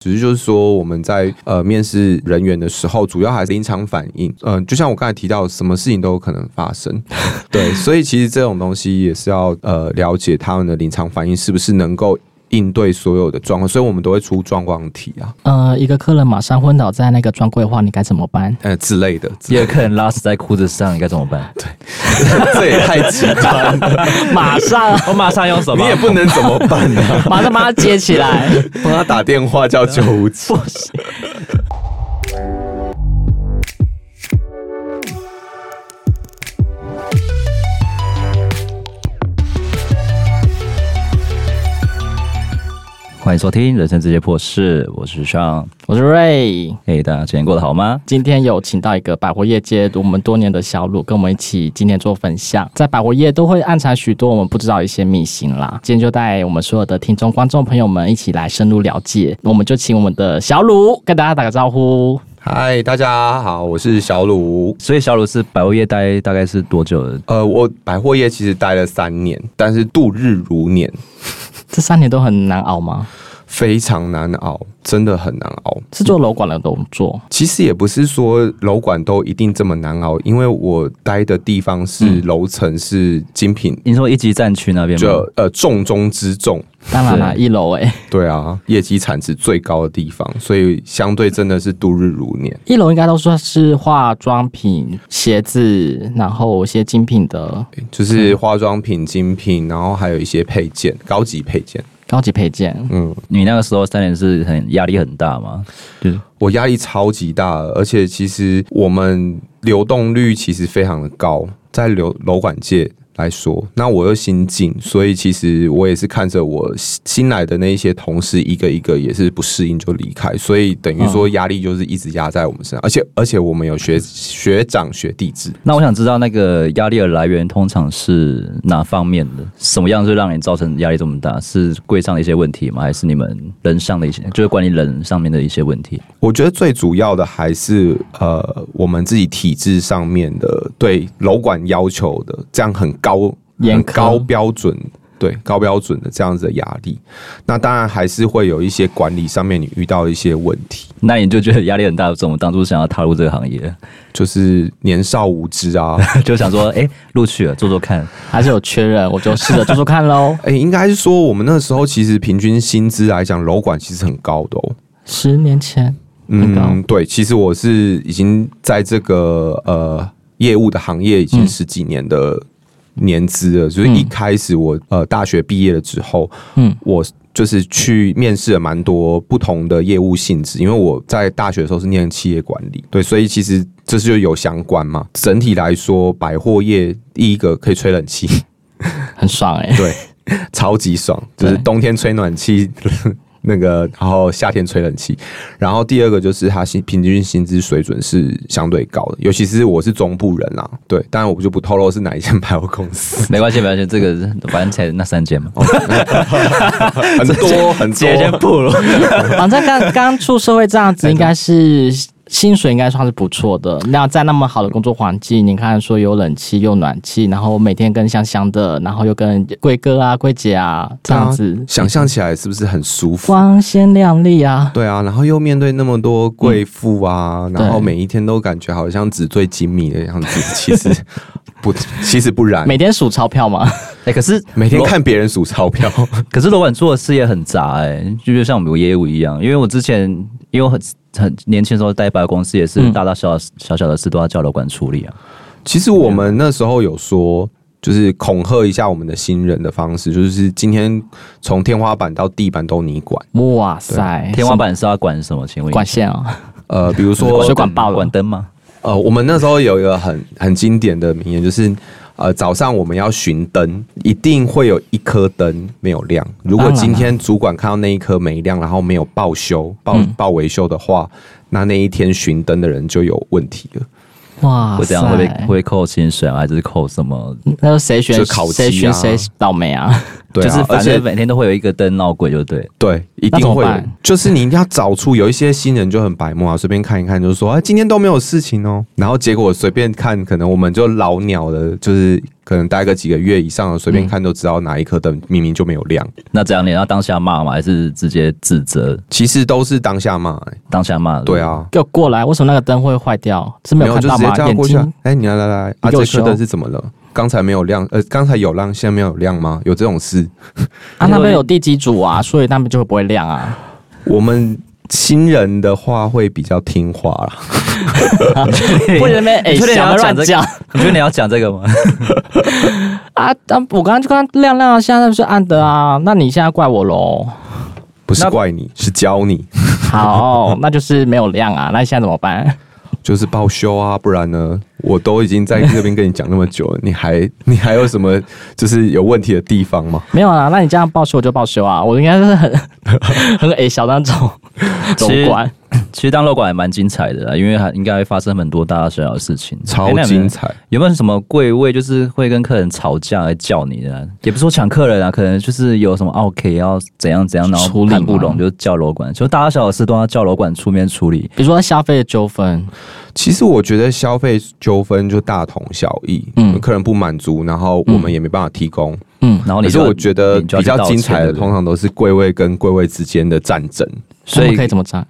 只是就是说我们在呃面试人员的时候，主要还是临场反应。嗯、就像我刚才提到，什么事情都有可能发生。对，所以其实这种东西也是要呃了解他们的临场反应是不是能够。应对所有的状况，所以我们都会出状况题啊。呃，一个客人马上昏倒在那个专柜的话，你该怎么办？呃，之类的。第二个客人拉屎在裤子上，你该怎么办？对，这也太极端了。马上，我马上用什么，你也不能怎么办呢、啊？马上把他接起来，帮他打电话叫救护车。欢迎收听《人生直接破事》，我是 Sean，我是 Ray。嘿，大家今天过得好吗？今天有请到一个百货业界我们多年的小鲁，跟我们一起今天做分享。在百货业都会暗藏许多我们不知道一些秘辛啦。今天就带我们所有的听众、观众朋友们一起来深入了解。我们就请我们的小鲁跟大家打个招呼。嗨，大家好，我是小鲁。所以小鲁是百货业待大概是多久了？呃，我百货业其实待了三年，但是度日如年。这三年都很难熬吗？非常难熬，真的很难熬。是做楼管的工作，其实也不是说楼管都一定这么难熬，因为我待的地方是楼层是精品。你说一级战区那边吗？就呃重中之重，当然啦，一楼哎。对啊，业绩产值最高的地方，所以相对真的是度日如年。一楼应该都算是化妆品、鞋子，然后一些精品的，就是化妆品、精品，然后还有一些配件，高级配件。高级配件，嗯，你那个时候三年是很压力很大吗？对，我压力超级大，而且其实我们流动率其实非常的高，在流楼管界。来说，那我又新进，所以其实我也是看着我新来的那一些同事一个一个也是不适应就离开，所以等于说压力就是一直压在我们身上，而且而且我们有学学长学弟制。那我想知道那个压力的来源通常是哪方面的？什么样是让你造成压力这么大？是柜上的一些问题吗？还是你们人上的一些，就是关于人上面的一些问题？我觉得最主要的还是呃，我们自己体制上面的对楼管要求的这样很高。高严高标准，对高标准的这样子的压力，那当然还是会有一些管理上面你遇到一些问题，那你就觉得压力很大。怎么当初想要踏入这个行业？就是年少无知啊，就想说，哎、欸，录取了，做做看，还是有缺人，我就试着做做看喽。哎、欸，应该是说我们那时候其实平均薪资来讲，楼管其实很高的哦。十年前，嗯，对，其实我是已经在这个呃业务的行业已经十几年的。嗯年资了，就是一开始我呃大学毕业了之后，嗯，我就是去面试了蛮多不同的业务性质，因为我在大学的时候是念企业管理，对，所以其实这是就有相关嘛。整体来说，百货业第一个可以吹冷气，很爽哎、欸，对，超级爽，就是冬天吹暖气。那个，然后夏天吹冷气，然后第二个就是他薪平均薪资水准是相对高的，尤其是我是中部人啦，对，当然我就不透露是哪一间百货公司，没关系，没关系，这个反正才那三间嘛，很 多很多，先不了，反正刚刚出社会这样子，应该是。薪水应该算是不错的。那在那么好的工作环境，你看说有冷气又暖气，然后每天跟香香的，然后又跟贵哥啊、贵姐啊这样子，啊、想象起来是不是很舒服？光鲜亮丽啊！对啊，然后又面对那么多贵妇啊、嗯，然后每一天都感觉好像纸醉金迷的样子，其实不，其实不然。每天数钞票吗？哎、欸，可是 每天看别人数钞票，可是老板做的事业很杂哎、欸，就就像我们业务一样，因为我之前因为很。很年轻的时候，带百货公司也是大大小小小小的事都要叫楼管处理啊。其实我们那时候有说，就是恐吓一下我们的新人的方式，就是今天从天花板到地板都你管。哇塞，天花板是要管什么？请问？管线啊？呃，比如说水管爆了，管灯吗？呃，我们那时候有一个很很经典的名言，就是。呃，早上我们要巡灯，一定会有一颗灯没有亮。如果今天主管看到那一颗没亮，然后没有报修、报报维修的话，那那一天巡灯的人就有问题了。哇，会这样会被会扣薪水还是扣什么？那谁选谁选谁倒霉啊？对啊，就是反正每天都会有一个灯闹鬼，就对对，一定会。就是你一定要找出有一些新人就很白目啊，随便看一看，就是说，哎，今天都没有事情哦。然后结果随便看，可能我们就老鸟的，就是可能待个几个月以上的，随便看都知道哪一颗灯明明就没有亮。那这样你要当下骂吗？还是直接指责？其实都是当下骂、欸，当下骂。对啊，给我过来！为什么那个灯会坏掉？是没有看到吗？眼睛？哎、欸，你来来来，啊，这颗灯是怎么了？刚才没有亮，呃，刚才有亮，现在没有亮吗？有这种事？啊，那边有 第几组啊，所以那边就会不会亮啊？我们新人的话会比较听话啦。不能被 哎，你要乱讲？你觉得你要讲这个吗？啊，我刚刚就刚亮亮啊，现在是暗的啊，那你现在怪我喽？不是怪你，是教你。好，那就是没有亮啊，那你现在怎么办？就是报修啊，不然呢？我都已经在这边跟你讲那么久了，你还你还有什么就是有问题的地方吗？没有啊，那你这样报修我就报修啊，我应该是很 很矮小的那种 总管。其实当楼管也蛮精彩的，因为还应该会发生很多大大小小的事情，超精彩。欸、有没有什么贵位就是会跟客人吵架来叫你的？也不是说抢客人啊，可能就是有什么 OK 要怎样怎样，然后看不拢就叫楼管，就大大小小的事都要叫楼管出面处理。比如说消费的纠纷，其实我觉得消费纠纷就大同小异。嗯，客人不满足，然后我们也没办法提供。嗯，然后你说我觉得比较精彩的，通常都是柜位跟柜位之间的战争。所以可以怎么战？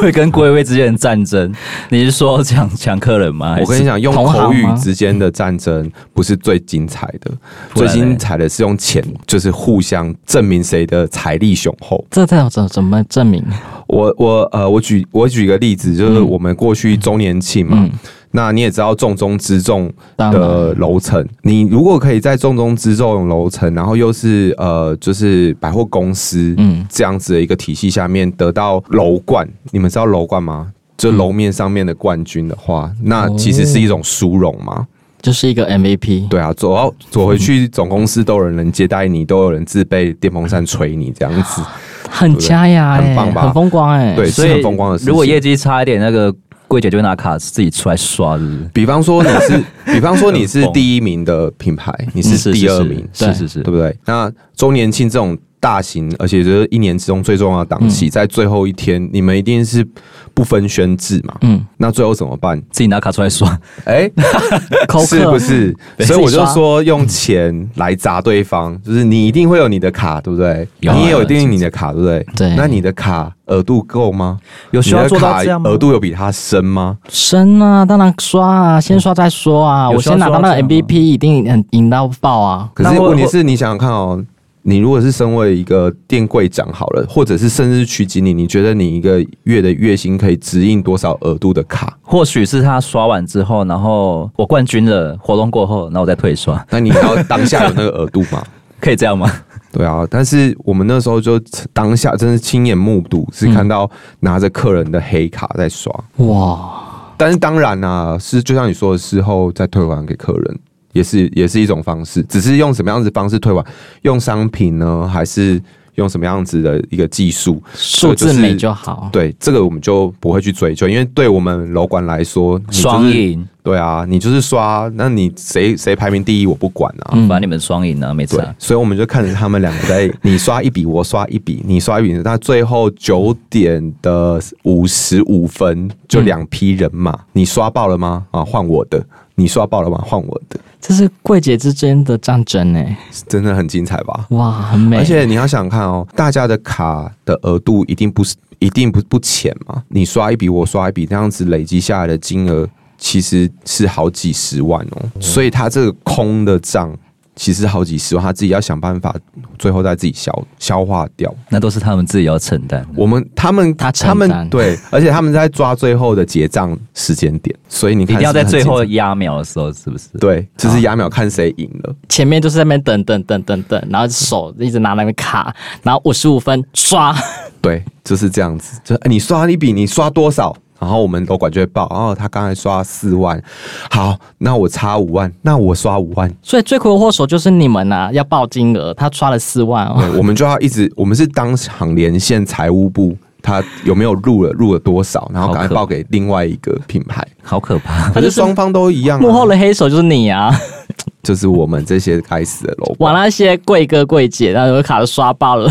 会跟柜位之间的战争？你是说抢抢客人吗？我跟你讲，用口语之间的战争不是最精彩的，最精彩的是用钱，就是互相证明谁的财力雄厚。这这要怎怎么证明？我我呃，我举我举一个例子，就是我们过去周年庆嘛。嗯嗯那你也知道重中之重的楼层，你如果可以在重中之重楼层，然后又是呃，就是百货公司嗯这样子的一个体系下面得到楼冠，你们知道楼冠吗？就楼面上面的冠军的话，那其实是一种殊荣嘛，就是一个 MVP。对啊，走到走回去总公司都有人接待你，都有人自备电风扇吹你，这样子很佳呀，很棒吧？很风光哎，对，是很风光的事情。如果业绩差一点，那个。柜姐就会拿卡自己出来刷，是不是？比方说你是，比方说你是第一名的品牌，你是第二名，是是是，是，对不对？那周年庆这种大型，而且就是一年之中最重要的档期，在最后一天，你们一定是不分宣制嘛？嗯，那最后怎么办？自己拿卡出来刷？哎，是不是？所以我就说用钱来砸对方，就是你一定会有你的卡，对不对？你也有一定你的卡，对不对？对，那你的卡。额度够吗？有需要做到这样吗？额度有比他深吗？深啊，当然刷啊，先刷再说啊。我先拿到那个 MVP，一定很赢到爆啊。可是问题是你想想看哦，你如果是身为一个店柜长好了，或者是甚至区经理，你觉得你一个月的月薪可以指引多少额度的卡？或许是他刷完之后，然后我冠军了，活动过后，然后我再退刷。那你要当下有那个额度吗？可以这样吗？对啊，但是我们那时候就当下真是亲眼目睹，是看到拿着客人的黑卡在刷哇！但是当然啊，是就像你说的，事后再退还给客人，也是也是一种方式，只是用什么样子方式退还？用商品呢，还是？用什么样子的一个技术，数字美就好。对，这个我们就不会去追究，因为对我们楼管来说，双赢。对啊，你就是刷，那你谁谁排名第一，我不管啊，反正你们双赢啊，没错。所以我们就看着他们两个在，你刷一笔，我刷一笔，你刷一笔，那最后九点的五十五分，就两批人马，你刷爆了吗？啊，换我的。你刷爆了吗？换我的。这是柜姐之间的战争哎，真的很精彩吧？哇，很美。而且你要想看哦，大家的卡的额度一定不是，一定不不浅嘛。你刷一笔，我刷一笔，这样子累积下来的金额其实是好几十万哦。所以他这个空的账。其实好几十万，他自己要想办法，最后再自己消消化掉，那都是他们自己要承担。我们他们他他们对，而且他们在抓最后的结账时间点，所以你看一定要在最后压秒的时候，是不是？对，就是压秒看谁赢了。前面就是在那边等等等等等，然后手一直拿那个卡，然后五十五分刷，对，就是这样子。就你刷一笔，你刷多少？然后我们楼管就会报，哦，他刚才刷四万，好，那我差五万，那我刷五万，所以罪魁祸首就是你们呐、啊，要报金额，他刷了四万哦，对，我们就要一直，我们是当场连线财务部，他有没有入了，入了多少，然后赶快报给另外一个品牌，好可怕，可是双方都一样、啊，幕后的黑手就是你啊，就是我们这些该死的楼管，哇，那些贵哥贵姐，然后卡都刷爆了，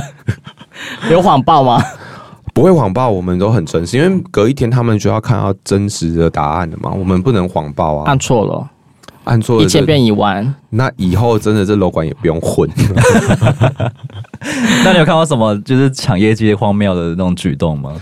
有谎报吗？不会谎报，我们都很真实，因为隔一天他们就要看到真实的答案了嘛，我们不能谎报啊。按错了，按错了一千变一万，那以后真的这楼管也不用混。那你有看到什么就是抢业绩荒谬的那种举动吗？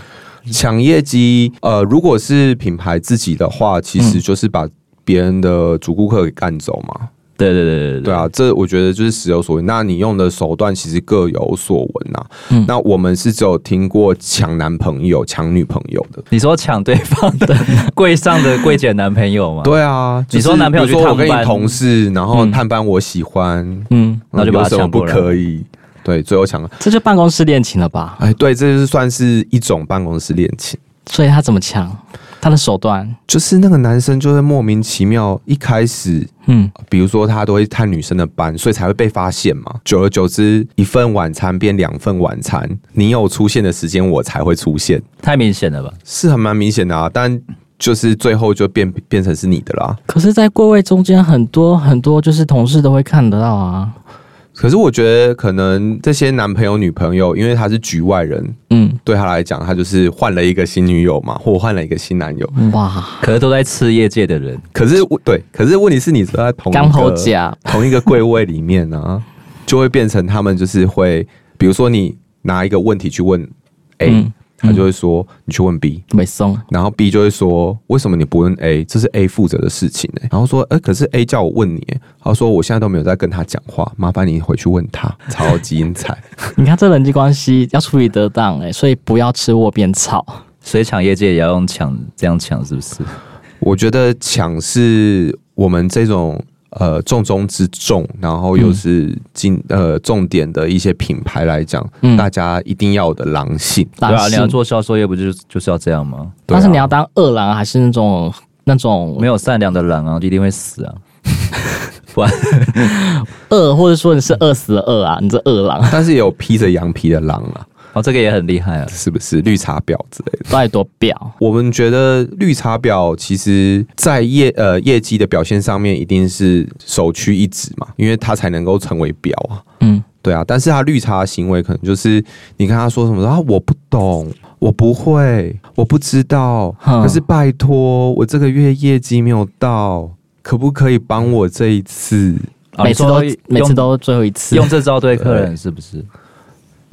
抢业绩，呃，如果是品牌自己的话，其实就是把别人的主顾客给干走嘛。对对对对对，对啊，这我觉得就是时有所闻。那你用的手段其实各有所闻呐。嗯，那我们是只有听过抢男朋友、抢女朋友的。你说抢对方的柜上的柜姐男朋友吗？对啊，你说男朋友去探班，我跟你同事，然后探班我喜欢，嗯，那就把他抢过来。不可以，对，最后抢了。这就办公室恋情了吧？哎，对，这就是算是一种办公室恋情。所以他怎么抢？他的手段就是那个男生就会莫名其妙，一开始，嗯，比如说他都会探女生的班，所以才会被发现嘛。久而久之，一份晚餐变两份晚餐，你有出现的时间，我才会出现。太明显了吧？是很蛮明显的啊，但就是最后就变变成是你的啦。可是，在柜位中间，很多很多就是同事都会看得到啊。可是我觉得，可能这些男朋友、女朋友，因为他是局外人，嗯，对他来讲，他就是换了一个新女友嘛，或换了一个新男友，哇！可是都在吃业界的人，可是对，可是问题是你都在同一个同一个柜位里面呢、啊，就会变成他们就是会，比如说你拿一个问题去问 A。嗯他就会说：“你去问 B，没送。”然后 B 就会说：“为什么你不问 A？这是 A 负责的事情呢。”然后说：“哎，可是 A 叫我问你。”他说：“我现在都没有在跟他讲话，麻烦你回去问他。”超级精彩！你看这人际关系要处理得当哎，所以不要吃窝边草。所以抢业界也要用抢，这样抢是不是？我觉得抢是我们这种。呃，重中之重，然后又是经、嗯、呃重点的一些品牌来讲，嗯、大家一定要有的狼性。对啊，你要做销售业，不就是就是要这样吗？但是你要当恶狼，还是那种那种没有善良的狼啊，就一定会死啊！不然，饿，或者说你是饿死的饿啊，你这恶狼。但是也有披着羊皮的狼啊。哦，这个也很厉害啊，是不是绿茶婊之类的？再多婊，我们觉得绿茶婊其实在业呃业绩的表现上面一定是首屈一指嘛，因为他才能够成为婊啊。嗯，对啊，但是他绿茶的行为可能就是你看他说什么啊，我不懂，我不会，我不知道，可是拜托，我这个月业绩没有到，可不可以帮我这一次？每次都每次都最后一次，用这招对客人是不是？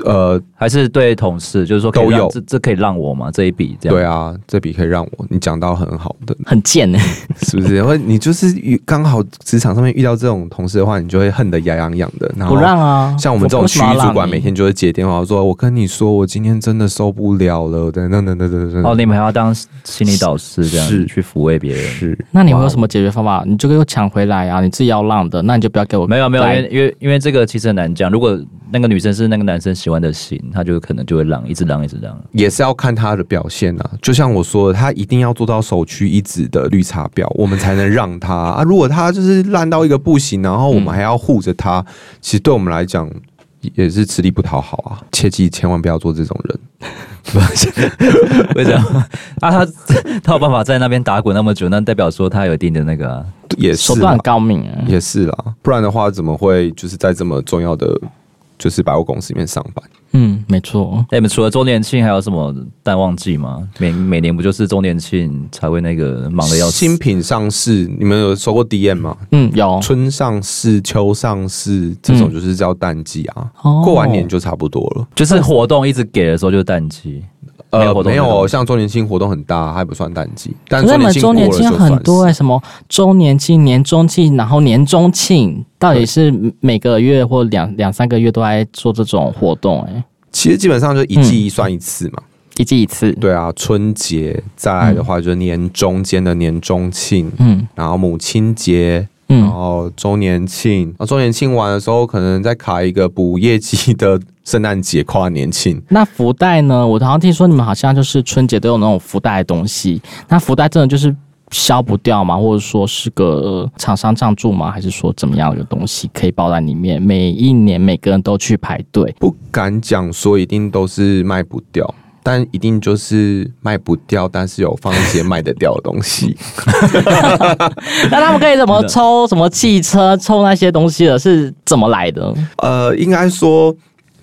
呃，还是对同事，就是说都有，这这可以让我吗？这一笔这样？对啊，这笔可以让我。你讲到很好的，很贱呢，是不是？因为你就是遇刚好职场上面遇到这种同事的话，你就会恨得牙痒痒的。然后不让啊，像我们这种区域主管，每天就会接电话说：“我跟你说，我今天真的受不了了。”等等等等等等。哦，你们还要当心理导师这样，是去抚慰别人。是，那你们有什么解决方法？你就给我抢回来啊！你自己要让的，那你就不要给我。没有没有，因为因为因为这个其实很难讲。如果那个女生是那个男生喜欢的型，他就可能就会让，一直让，一直让，也是要看他的表现啊。就像我说的，他一定要做到首屈一指的绿茶婊，我们才能让他 啊。如果他就是烂到一个不行，然后我们还要护着他，嗯、其实对我们来讲也是吃力不讨好啊。切记千万不要做这种人。为什么？啊，他他有办法在那边打滚那么久，那代表说他有一定的那个、啊，也是手段高明啊，也是啦。不然的话，怎么会就是在这么重要的？就是百货公司里面上班，嗯，没错。那你们除了周年庆，还有什么淡旺季吗？每每年不就是周年庆才会那个忙的要死？新品上市，你们有收过 DM 吗？嗯，有。春上市、秋上市，这种就是叫淡季啊。嗯、过完年就差不多了，就是活动一直给的时候就是淡季。呃，没有，像周年庆活动很大，还不算淡季。但是你们周年庆很多哎、欸，什么周年庆、年终庆，然后年终庆，到底是每个月或两两三个月都在做这种活动哎、欸？其实基本上就一季一算一次嘛，嗯、一季一次。对啊，春节再来的话就是年中间的年终庆，嗯，然后母亲节。嗯，然后周年庆，然后周年庆完的时候，可能再卡一个补业绩的圣诞节、跨年庆。那福袋呢？我好像听说你们好像就是春节都有那种福袋的东西。那福袋真的就是消不掉吗？或者说是个厂商赞助吗？还是说怎么样的东西可以包在里面？每一年每个人都去排队，不敢讲说一定都是卖不掉。但一定就是卖不掉，但是有放一些卖得掉的东西。那他们可以怎么抽？什么汽车抽那些东西的？是怎么来的？呃，应该说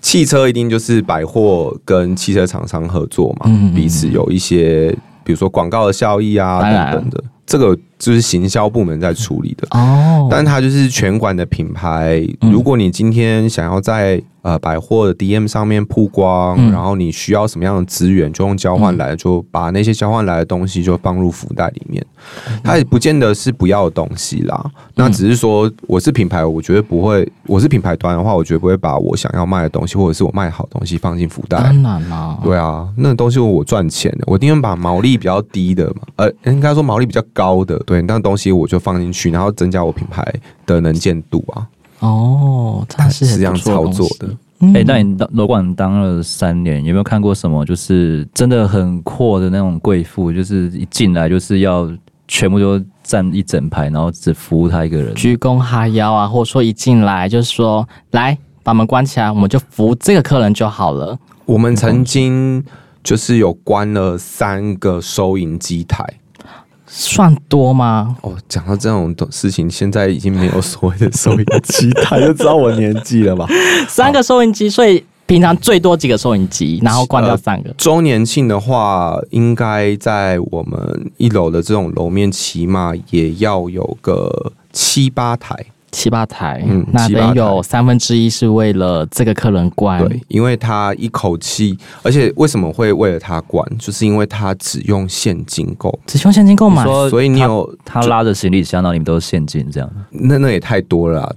汽车一定就是百货跟汽车厂商合作嘛，嗯嗯嗯，彼此有一些，比如说广告的效益啊等等的。这个就是行销部门在处理的哦，但它就是全馆的品牌。如果你今天想要在呃百货的 DM 上面曝光，然后你需要什么样的资源，就用交换来，就把那些交换来的东西就放入福袋里面。它也不见得是不要的东西啦，那只是说我是品牌，我觉得不会，我是品牌端的话，我绝对不会把我想要卖的东西或者是我卖好东西放进福袋。当然啦，对啊，那个东西我赚钱的，我宁愿把毛利比较低的嘛，呃，应该说毛利比较高的。对，那东西我就放进去，然后增加我品牌的能见度啊。哦，他是是这样操作的。哎、欸，那你当楼管当了三年，有没有看过什么就是真的很阔的那种贵妇，就是一进来就是要全部都站一整排，然后只服务他一个人，鞠躬哈腰啊，或者说一进来就是说来把门关起来，我们就服务这个客人就好了。我们曾经就是有关了三个收银机台。算多吗？哦，讲到这种事情，现在已经没有所谓的收音机台，就知道我年纪了吧？三个收音机，所以平常最多几个收音机，然后关掉三个。周年庆的话，应该在我们一楼的这种楼面，起码也要有个七八台。七八台，嗯，那等于有三分之一是为了这个客人关，对，因为他一口气，而且为什么会为了他关，就是因为他只用现金购，只用现金购买，所以你有他，他拉着行李箱，那里面都是现金这样，那那也太多了，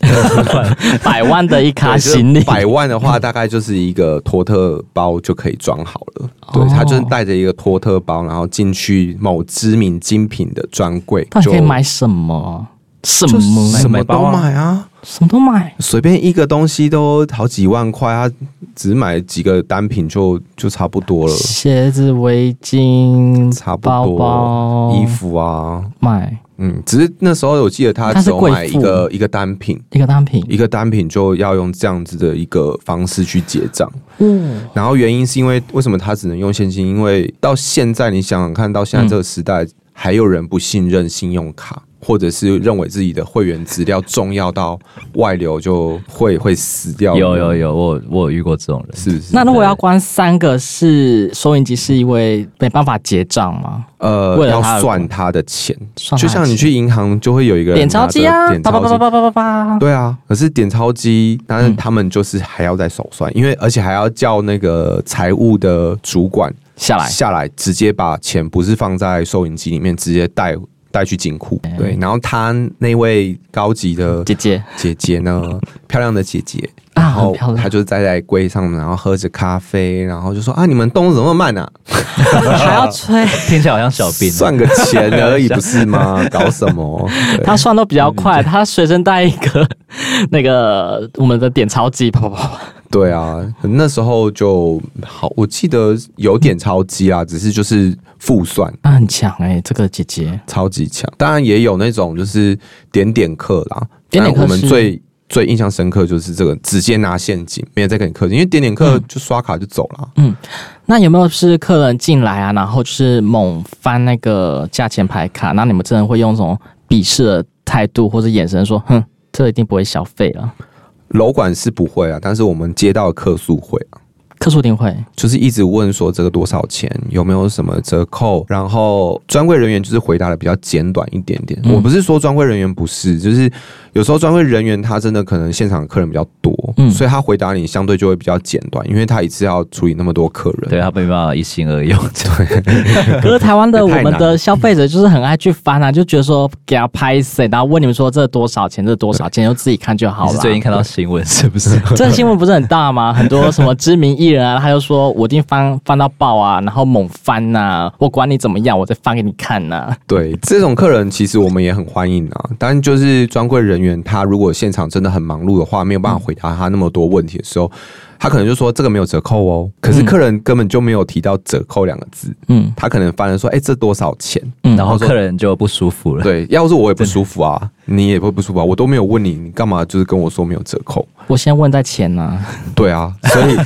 百万的一卡行李，百万的话大概就是一个托特包就可以装好了，对，他就是带着一个托特包，然后进去某知名精品的专柜，他可以买什么？什么什么都买啊，什么都买，随便一个东西都好几万块，他只买几个单品就就差不多了。鞋子、围巾、差不多，包包、衣服啊，买。嗯，只是那时候我记得他只有买一个一个单品，一个单品，一个单品就要用这样子的一个方式去结账。嗯，然后原因是因为为什么他只能用现金？因为到现在你想想看到现在这个时代，还有人不信任信用卡。或者是认为自己的会员资料重要到外流就会会死掉。有有有，我我有遇过这种人，是不是？那如果要关三个是收银机，是因为没办法结账吗？呃，要算他的钱，就像你去银行就会有一个点钞机啊，叭叭叭叭叭叭叭，对啊。可是点钞机，但是他们就是还要再手算，因为而且还要叫那个财务的主管下来下来，直接把钱不是放在收银机里面，直接带。带去金库，对，然后他那位高级的姐姐姐姐呢，漂亮的姐姐，然后她就站在柜上，然后喝着咖啡，然后就说啊，你们动作怎么慢呢？还要吹，听起来好像小兵，算个钱而已，不是吗？搞什么？他算都比较快，他随身带一个那个我们的点钞机，啪啪啪。对啊，那时候就好，我记得有点超机啊，只是就是复算，那很强哎、欸，这个姐姐超级强。当然也有那种就是点点客啦，点点客我们最最印象深刻就是这个直接拿现金，没有再给你客气，因为点点客就刷卡就走了。嗯，那有没有是客人进来啊，然后就是猛翻那个价钱牌卡，那你们真的会用这种鄙视的态度或者眼神说，哼，这一定不会消费了。楼管是不会啊，但是我们接到客诉会啊，客诉一定会，就是一直问说这个多少钱，有没有什么折扣，然后专柜人员就是回答的比较简短一点点。嗯、我不是说专柜人员不是，就是。有时候专柜人员他真的可能现场的客人比较多，嗯，所以他回答你相对就会比较简短，因为他一次要处理那么多客人，对他没办法一心二用。对，可是台湾的我们的消费者就是很爱去翻啊，就觉得说给他拍谁，然后问你们说这多少钱，这多少钱，就自己看就好了。最近看到新闻是不是？这新闻不是很大吗？很多什么知名艺人啊，他就说我一定翻翻到爆啊，然后猛翻呐、啊，我管你怎么样，我再翻给你看呐、啊。对，这种客人其实我们也很欢迎啊，但就是专柜人员。他如果现场真的很忙碌的话，没有办法回答他那么多问题的时候。他可能就说这个没有折扣哦，可是客人根本就没有提到折扣两个字。嗯，他可能翻了说，哎、欸，这多少钱？嗯，然后客人就不舒服了。对，要是我也不舒服啊，你也会不舒服啊，我都没有问你，你干嘛就是跟我说没有折扣？我先问在前呢、啊？对啊，所以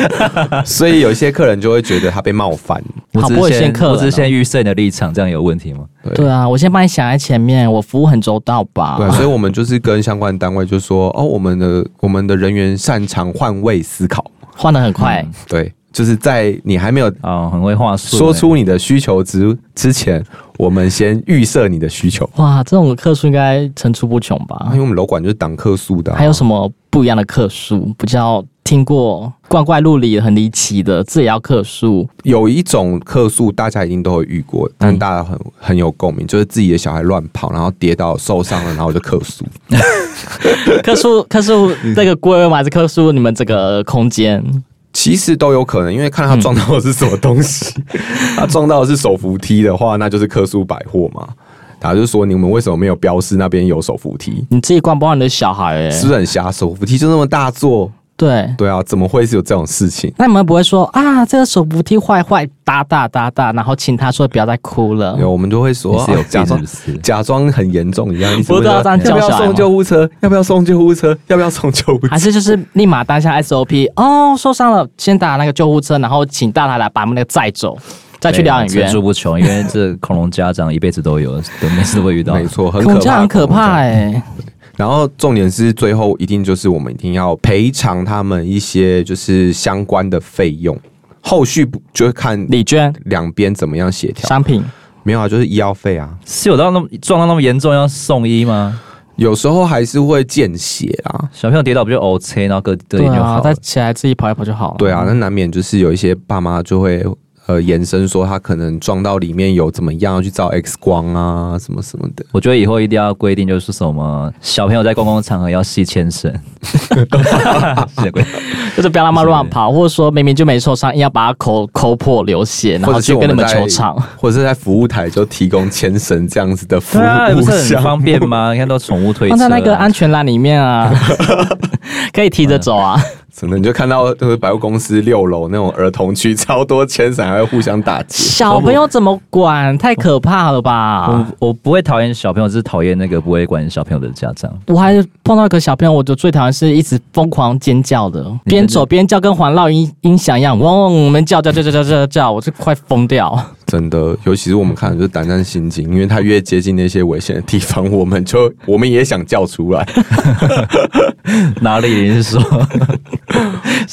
所以有一些客人就会觉得他被冒犯。好，不会先客人、喔，我是先预设你的立场，这样有问题吗？对，对啊，我先帮你想在前面，我服务很周到吧？对，所以我们就是跟相关单位就说，哦，我们的我们的人员擅长换位思考。换的很快、嗯，对，就是在你还没有啊，很会话术，说出你的需求之之前，我们先预设你的需求。哇，这种客数应该层出不穷吧？因为我们楼管就是挡客数的。还有什么不一样的客诉？比较听过怪怪陆离、很离奇的，这也要客诉？有一种客诉大家一定都会遇过，但大家很很有共鸣，就是自己的小孩乱跑，然后跌倒受伤了，然后就客诉。客诉客诉这个规吗？还是客诉你们这个空间？其实都有可能，因为看他撞到的是什么东西。嗯、他撞到的是手扶梯的话，那就是客诉百货嘛。他就说，你们为什么没有标示那边有手扶梯？你自己管不好你的小孩、欸，是不是很瞎？手扶梯就那么大座。对对啊，怎么会是有这种事情？那你们不会说啊，这个手扶梯坏坏，哒哒哒哒，然后请他说不要再哭了。有，我们就会说，是有假装假装很严重一样。你不知道这样叫要不要送救护车？要不要送救护车？要不要送救护车？还是就是立马当下 SOP 哦，受伤了，先打那个救护车，然后请大台来把我们那个载走，再去疗养院。层出不穷，因为这恐龙家长一辈子都有，都每次都会遇到。没错，很可怕，很可怕哎、欸。然后重点是最后一定就是我们一定要赔偿他们一些就是相关的费用，后续不就看李娟两边怎么样协调。商品没有啊，就是医药费啊。是有到那么撞到那么严重要送医吗？有时候还是会见血啊。小朋友跌倒不就 OK，然后隔隔天就好了，再起来自己跑一跑就好了。对啊，那难免就是有一些爸妈就会。呃，延伸说他可能撞到里面有怎么样，要去照 X 光啊，什么什么的。我觉得以后一定要规定，就是什么小朋友在公共场合要系牵绳，就是不要让他乱跑，或者说明明就没受伤，硬要把他抠抠破流血，然后去跟你们球场，或者是在服务台就提供牵绳这样子的服务，啊、不是很方便吗？你看都宠物推车，放在那个安全栏里面啊，可以提着走啊。可能你就看到就是百货公司六楼那种儿童区，超多千伞还会互相打劫。小朋友怎么管？太可怕了吧！我我不会讨厌小朋友，只是讨厌那个不会管小朋友的家长。我还碰到一个小朋友，我就最讨厌是一直疯狂尖叫的，边走边叫，跟环绕音音响一样，嗡嗡嗡叫叫叫叫叫叫叫，我就快疯掉。真的，尤其是我们看的就是胆战心惊，因为他越接近那些危险的地方，我们就 我们也想叫出来。哪里？你是说？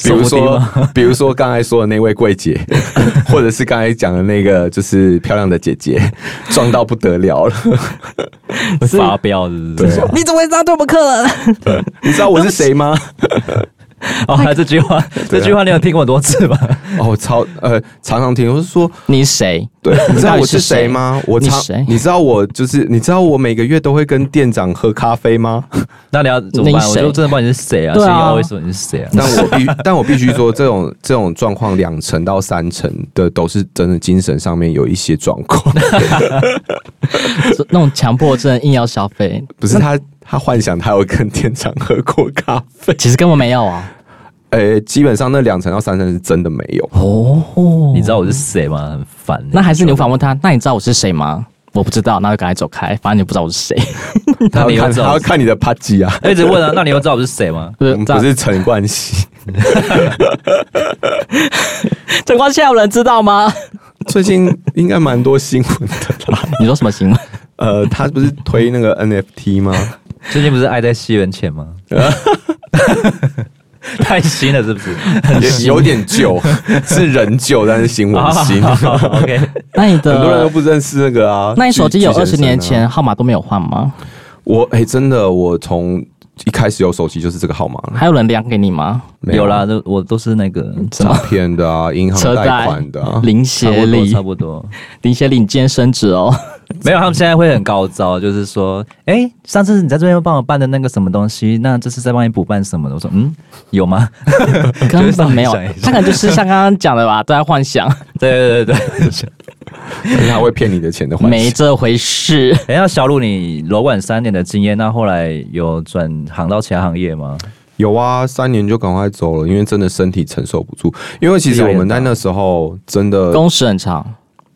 比如说，比如说刚才说的那位柜姐，或者是刚才讲的那个就是漂亮的姐姐，撞到不得了了，发飙是不是？你怎么会这样对我们客人？你知道我是谁吗？哦，还这句话，啊、这句话你有听过很多次吧？哦，超呃，常常听。我是说，你是谁？对，你知道我是谁吗？我常，你知道我就是，你知道我每个月都会跟店长喝咖啡吗？那你要怎么办？我就真的不知道你是谁啊？对啊，为什么你是谁啊？但我必，但我必须说，这种这种状况，两成到三成的都是真的精神上面有一些状况。那种强迫症硬要消费，不是他。他幻想他有跟店长喝过咖啡，其实根本没有啊。诶、欸，基本上那两层到三层是真的没有。哦，你知道我是谁吗？很烦、欸。那还是你反问他，那你知道我是谁吗？我不知道，那就赶快走开。反正你不知道我是谁。他要看，他要看你的帕基啊。一直问啊，那你又知道我是谁吗？不是，不是陈冠希。陈冠希有人知道吗？最近应该蛮多新闻的啦。你说什么新闻？呃，他不是推那个 NFT 吗？最近不是爱在西元前吗？太新了，是不是？有点旧，是人旧，但是新闻新。OK，那你的很多人都不认识那个啊？那你手机有二十年前号码都没有换吗？我哎、欸，真的，我从一开始有手机就是这个号码了。还有人量给你吗？没有啦，都我都是那个诈骗的啊，银行贷款的、啊，零协理差不多，零协理今天升职哦。没有，他们现在会很高招，就是说，哎、欸，上次你在这边帮我办的那个什么东西，那这次再帮你补办什么的？我说，嗯，有吗？根本没有，他可能就是像刚刚讲的吧，都在幻想。对对对对，他会骗你的钱的幻想，没这回事。哎，那小鲁，你楼管三年的经验，那后来有转行到其他行业吗？有啊，三年就赶快走了，因为真的身体承受不住。因为其实我们在那时候真的工时很长。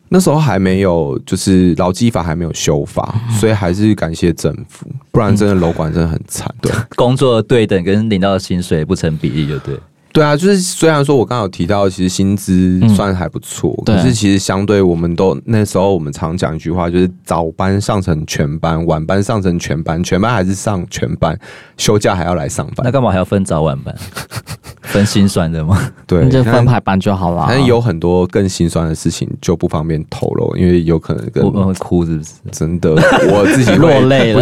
那时候还没有，就是劳基法还没有修法，所以还是感谢政府，不然真的楼管真的很惨。对，工作的对等跟领到的薪水不成比例，就对。对啊，就是虽然说我刚刚有提到，其实薪资算还不错，嗯，可是其实相对我们都那时候我们常讲一句话，就是早班上成全班，晚班上成全班，全班还是上全班，休假还要来上班。那干嘛还要分早晚班？分心酸的吗？对，你就分排班就好了。但是有很多更心酸的事情就不方便透露，因为有可能跟我们会哭，是不是？真的，我自己 落泪了，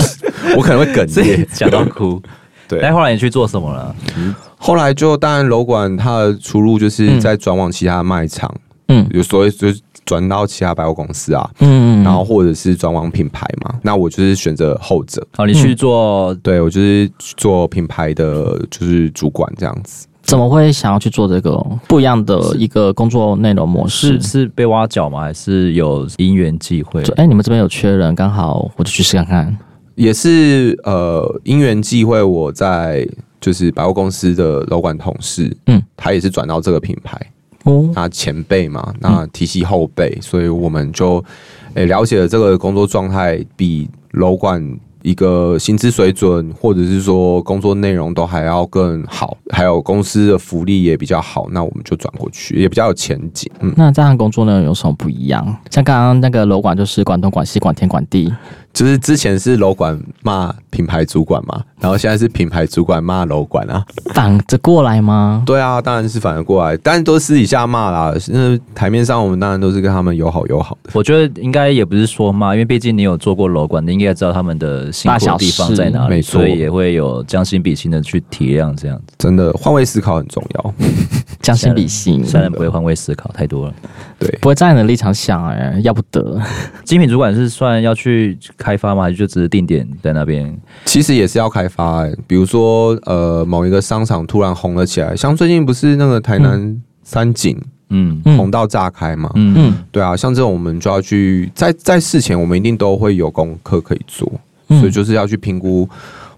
我可能会哽咽，讲到哭。对，但后来你去做什么了？嗯，后来就当然楼管他的出路就是在转往其他卖场，嗯，有所以就是转到其他百货公司啊，嗯，然后或者是转往品牌嘛。那我就是选择后者。好，你去做，对我就是做品牌的，就是主管这样子。怎么会想要去做这个不一样的一个工作内容模式？是是被挖角吗？还是有因缘际会？哎，你们这边有缺人，刚好我就去试看看。也是呃，因缘际会，我在就是百货公司的楼管同事，嗯，他也是转到这个品牌，哦，那前辈嘛，那提携后辈，所以我们就诶、欸、了解了这个工作状态比楼管。一个薪资水准，或者是说工作内容都还要更好，还有公司的福利也比较好，那我们就转过去，也比较有前景。嗯，那这样工作内容有什么不一样？像刚刚那个楼管就是管东管西管天管地。就是之前是楼管骂品牌主管嘛，然后现在是品牌主管骂楼管啊，反着过来吗？对啊，当然是反着过来，但是都私底下骂啦。那台面上我们当然都是跟他们友好友好的。我觉得应该也不是说骂，因为毕竟你有做过楼管，你应该知道他们的辛苦的地方在哪里，所以也会有将心比心的去体谅这样子。真的换位思考很重要，将心比心，虽然不会换位思考太多了，对，不会站在你的立场想，哎，要不得。精品主管是算要去。开发吗？就只是定点在那边？其实也是要开发、欸。比如说，呃，某一个商场突然红了起来，像最近不是那个台南三井，嗯，红到炸开嘛，嗯嗯，对啊，像这种我们就要去在在事前，我们一定都会有功课可以做，所以就是要去评估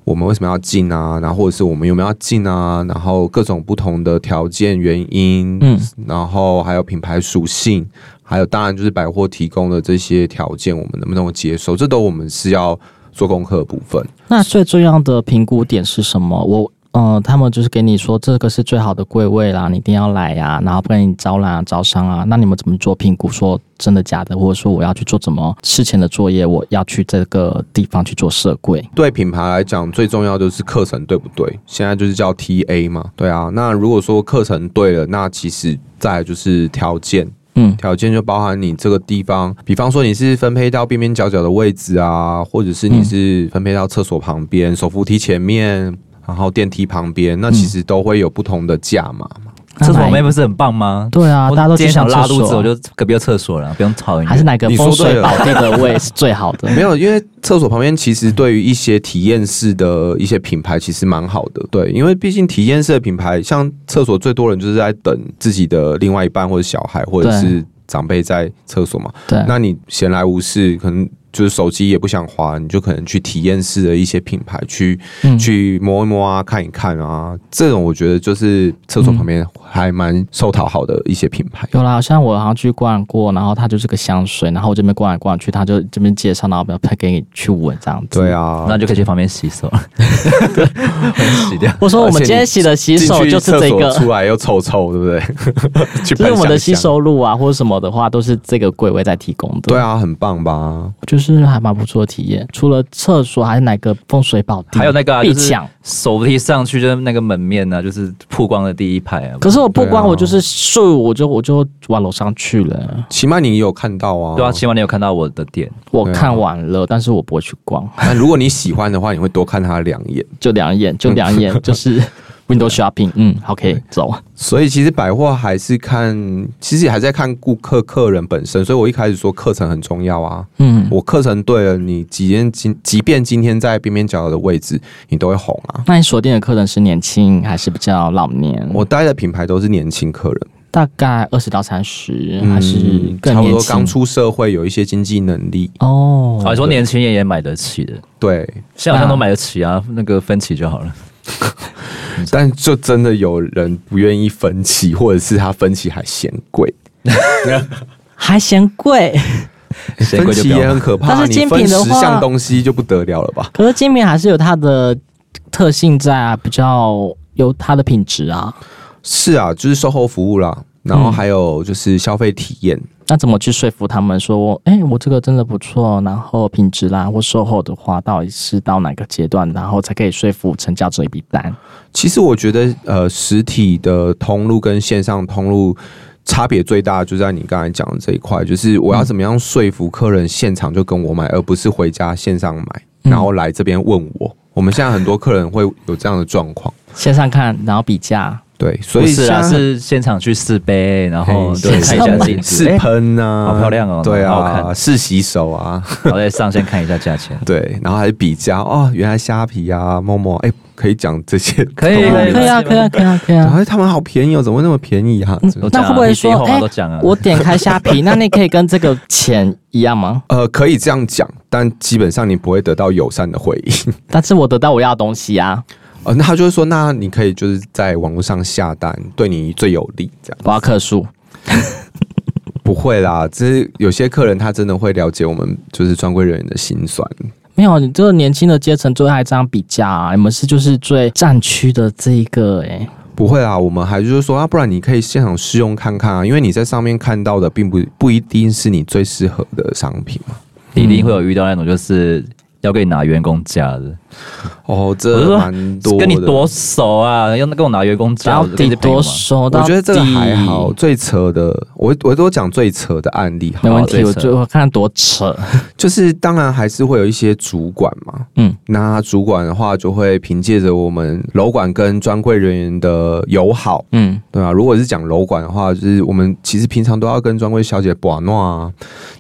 我们为什么要进啊，然后或者是我们有没有要进啊，然后各种不同的条件原因，嗯，然后还有品牌属性。还有，当然就是百货提供的这些条件，我们能不能够接受？这都我们是要做功课的部分。那最重要的评估点是什么？我，呃，他们就是给你说这个是最好的柜位啦，你一定要来呀，然后不跟你招揽啊、招商啊。那你们怎么做评估？说真的假的？或者说我要去做什么事前的作业？我要去这个地方去做设柜？对品牌来讲，最重要就是课程对不对？现在就是叫 TA 嘛，对啊。那如果说课程对了，那其实再来就是条件。嗯，条件就包含你这个地方，比方说你是分配到边边角角的位置啊，或者是你是分配到厕所旁边、手扶梯前面，然后电梯旁边，那其实都会有不同的价码嘛。厕所旁边不是很棒吗？对啊，大家都经常拉肚子，我就隔壁有厕所了，不用吵。还是哪个风水宝地的 位是最好的？没有，因为厕所旁边其实对于一些体验式的一些品牌其实蛮好的。对，因为毕竟体验式的品牌，像厕所最多人就是在等自己的另外一半或者小孩或者是长辈在厕所嘛。对，那你闲来无事可能。就是手机也不想滑，你就可能去体验式的一些品牌去、嗯、去摸一摸啊，看一看啊，这种我觉得就是厕所旁边还蛮受讨好的一些品牌。有啦，像我好像去逛过，然后它就是个香水，然后我这边逛来逛去，他就这边介绍，然后要拍给你去闻这样子。对啊，那就可以去旁边洗手了，洗掉。我说我们今天洗的洗手就是这个，出来又臭臭，对不对？就是我们的吸收露啊，或者什么的话，都是这个柜位在提供的。对啊，很棒吧？就是。是还蛮不错的体验，除了厕所还是哪个风水宝地？还有那个壁墙，手提上去就是那个门面呢、啊，就是曝光的第一排啊。可是我曝光，我就是树，我就我就往楼上去了。起码你有看到啊，对啊，起码你有看到我的店，我看完了，但是我不会去逛。那如果你喜欢的话，你会多看他两眼，就两眼，就两眼，就是。Window shopping，嗯，OK，走。所以其实百货还是看，其实也还在看顾客、客人本身。所以我一开始说课程很重要啊。嗯，我课程对了，你即便今即便今天在边边角角的位置，你都会红啊。那你锁定的客人是年轻还是比较老年？我待的品牌都是年轻客人，大概二十到三十，还是更？差不多刚出社会，有一些经济能力哦。好，说年轻人也买得起的，对，现在好像都买得起啊，那个分期就好了。但就真的有人不愿意分期，或者是他分期还嫌贵，还嫌贵，分期也很可怕。但是精品的话，十项东西就不得了了吧？可是精品还是有它的特性在啊，比较有它的品质啊。是啊，就是售后服务啦，然后还有就是消费体验。那怎么去说服他们说，哎、欸，我这个真的不错，然后品质啦或售后的话，到底是到哪个阶段，然后才可以说服成交这一笔单？其实我觉得，呃，实体的通路跟线上通路差别最大，就在你刚才讲的这一块，就是我要怎么样说服客人现场就跟我买，而不是回家线上买，然后来这边问我。我们现在很多客人会有这样的状况，线上看，然后比价。对，所以是啊，是现场去试杯，然后对看一下镜子，试喷啊，好漂亮哦，对啊，试洗手啊，然后再上线看一下价钱，对，然后还是比价哦，原来虾皮啊、陌陌，哎，可以讲这些，可以，可以啊，可以啊，可以啊，可以啊，哎，他们好便宜哦，怎么会那么便宜哈？那会不会说，哎，我点开虾皮，那你可以跟这个钱一样吗？呃，可以这样讲，但基本上你不会得到友善的回应，但是我得到我要的东西啊。呃，那他就是说，那你可以就是在网络上下单，对你最有利，这样。我要客诉，不会啦，只是有些客人他真的会了解我们就是专柜人员的心酸。没有，你这个年轻的阶层最爱这样比价啊，你们是就是最战区的这一个哎、欸。不会啊，我们还就是说啊，不然你可以现场试用看看啊，因为你在上面看到的并不不一定是你最适合的商品嘛，你一定会有遇到那种就是。要给你拿员工价的哦，这蛮多，跟你多熟啊？要跟我拿员工价，到底多熟？我觉得这个还好。最扯的，我我都讲最扯的案例，没问题。我最我看多扯，就是当然还是会有一些主管嘛，嗯，那主管的话就会凭借着我们楼管跟专柜人员的友好，嗯，对吧？如果是讲楼管的话，就是我们其实平常都要跟专柜小姐把弄啊，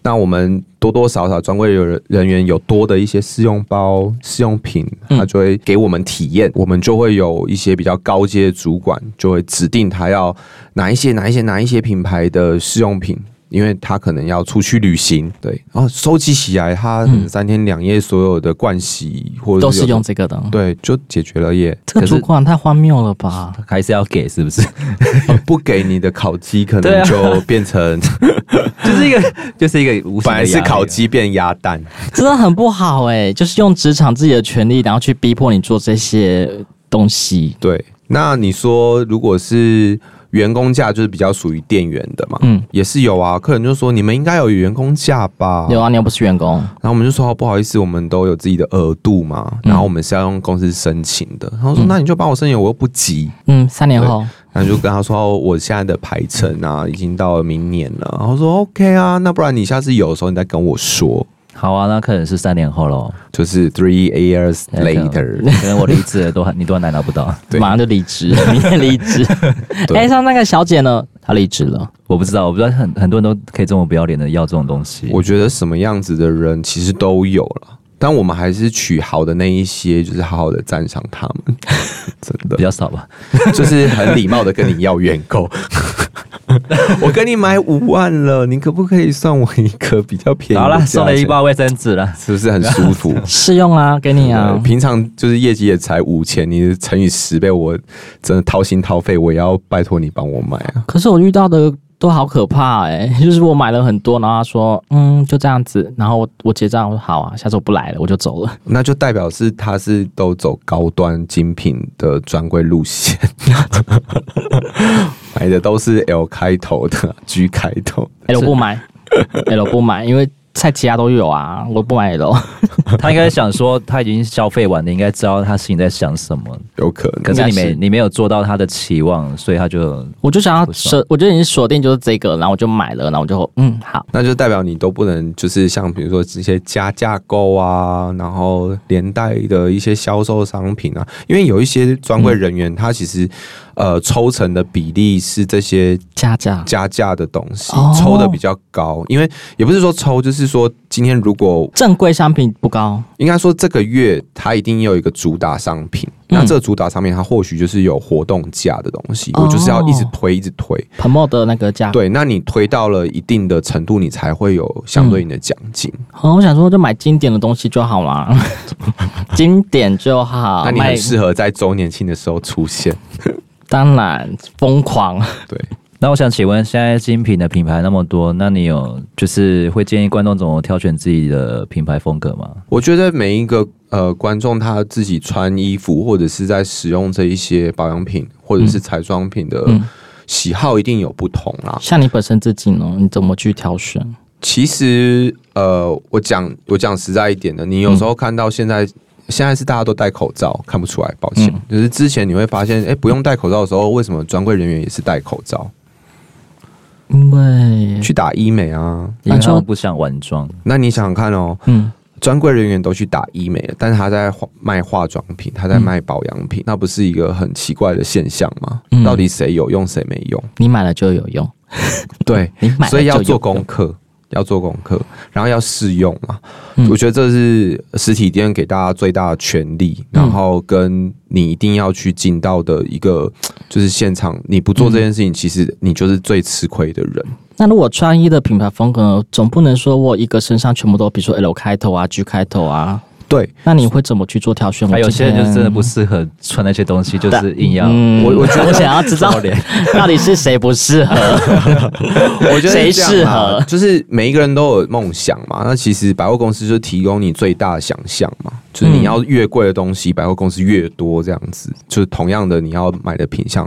那我们。多多少少专柜有人员有多的一些试用包、试用品，他就会给我们体验。我们就会有一些比较高阶的主管，就会指定他要哪一些、哪一些、哪一些品牌的试用品。因为他可能要出去旅行，对，然后收集起来，他三天两夜所有的盥洗或者都是用这个的，对，就解决了耶。这个主管太荒谬了吧？还是要给是不是？不给你的烤鸡可能就变成，就是一个就是一个无，本来是烤鸡变鸭蛋，真的很不好哎。就是用职场自己的权利，然后去逼迫你做这些东西。对，那你说如果是？员工价就是比较属于店员的嘛，嗯，也是有啊。客人就说，你们应该有员工价吧？有啊，你又不是员工。然后我们就说不好意思，我们都有自己的额度嘛。然后我们是要用公司申请的。然后说那你就帮我申请，我又不急。嗯，三年后。然后就跟他说，我现在的排程啊，已经到了明年了。然后说 OK 啊，那不然你下次有的时候你再跟我说。好啊，那可能是三年后喽，就是 three years later，可能我离职了都还你都难拿不到，对，马上就离职，明天离职。哎，像那个小姐呢，她离职了，我不知道，我不知道很很多人都可以这么不要脸的要这种东西。我觉得什么样子的人其实都有了，但我们还是取好的那一些，就是好好的赞赏他们，真的比较少吧，就是很礼貌的跟你要原购。我跟你买五万了，你可不可以算我一个比较便宜？好了，送了一包卫生纸了，是不是很舒服？试用啊，给你啊。平常就是业绩也才五千，你乘以十倍，我真的掏心掏肺，我也要拜托你帮我买啊。可是我遇到的都好可怕哎、欸，就是我买了很多，然后他说嗯就这样子，然后我我结账我说好啊，下次我不来了，我就走了。那就代表是他是都走高端精品的专柜路线。买的都是 L 开头的，G 开头，L 不买，L 不买，因为。菜其他都有啊，我不买了。他应该想说他已经消费完了，你应该知道他心里在想什么。有可能，可是你没你没有做到他的期望，所以他就我就想要锁，我觉得已经锁定就是这个，然后我就买了，然后我就嗯好，那就代表你都不能就是像比如说这些加价购啊，然后连带的一些销售商品啊，因为有一些专柜人员他其实。呃，抽成的比例是这些加价。加价的东西抽的比较高，因为也不是说抽，就是说今天如果正规商品不高，应该说这个月它一定有一个主打商品，那这个主打商品它或许就是有活动价的东西，我就是要一直推一直推。Promote 的那个价，对，那你推到了一定的程度，你才会有相对应的奖金。哦，我想说就买经典的东西就好啦，经典就好，那你很适合在周年庆的时候出现。当然疯狂。对，那我想请问，现在精品的品牌那么多，那你有就是会建议观众怎么挑选自己的品牌风格吗？我觉得每一个呃观众他自己穿衣服或者是在使用这一些保养品或者是彩妆品的喜好一定有不同啦。像你本身自己呢，你怎么去挑选？其实呃，我讲我讲实在一点的，你有时候看到现在。现在是大家都戴口罩，看不出来，抱歉。嗯、就是之前你会发现，哎、欸，不用戴口罩的时候，为什么专柜人员也是戴口罩？因为去打医美啊，因为他们不想晚装。那你想想看哦，嗯，专柜人员都去打医美了，但是他在卖化妆品，他在卖保养品，嗯、那不是一个很奇怪的现象吗？嗯、到底谁有用，谁没用？你买了就有用，对，你买了所以要做功课。要做功课，然后要试用嘛。嗯、我觉得这是实体店给大家最大的权利，嗯、然后跟你一定要去进到的一个就是现场，你不做这件事情，嗯、其实你就是最吃亏的人。那如果穿衣的品牌风格，总不能说我一个身上全部都，比如说 L 开头啊、G 开头啊。对，那你会怎么去做挑选？还有些人就是真的不适合穿那些东西，就是硬要。嗯、我我觉得我想要知道 到底是谁不适合？我觉得谁适合？就是每一个人都有梦想嘛。那其实百货公司就提供你最大的想象嘛。就是你要越贵的东西，百货公司越多这样子。就是同样的，你要买的品相。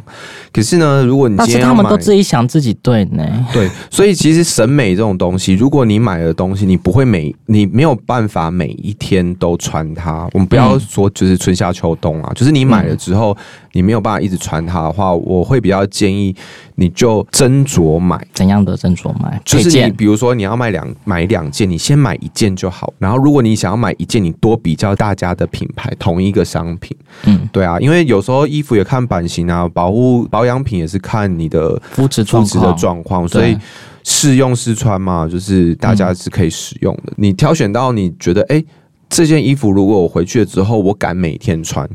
可是呢，如果你今天他们都自己想自己对呢。对，所以其实审美这种东西，如果你买的东西，你不会每你没有办法每一天都穿它。我们不要说就是春夏秋冬啊，就是你买了之后。你没有办法一直穿它的话，我会比较建议你就斟酌买。怎样的斟酌买？就是你比如说你要买两买两件，你先买一件就好。然后如果你想要买一件，你多比较大家的品牌，同一个商品。嗯，对啊，因为有时候衣服也看版型啊，保护保养品也是看你的肤质肤质的状况，所以试用试穿嘛，就是大家是可以使用的。嗯、你挑选到你觉得，哎、欸，这件衣服如果我回去了之后，我敢每天穿。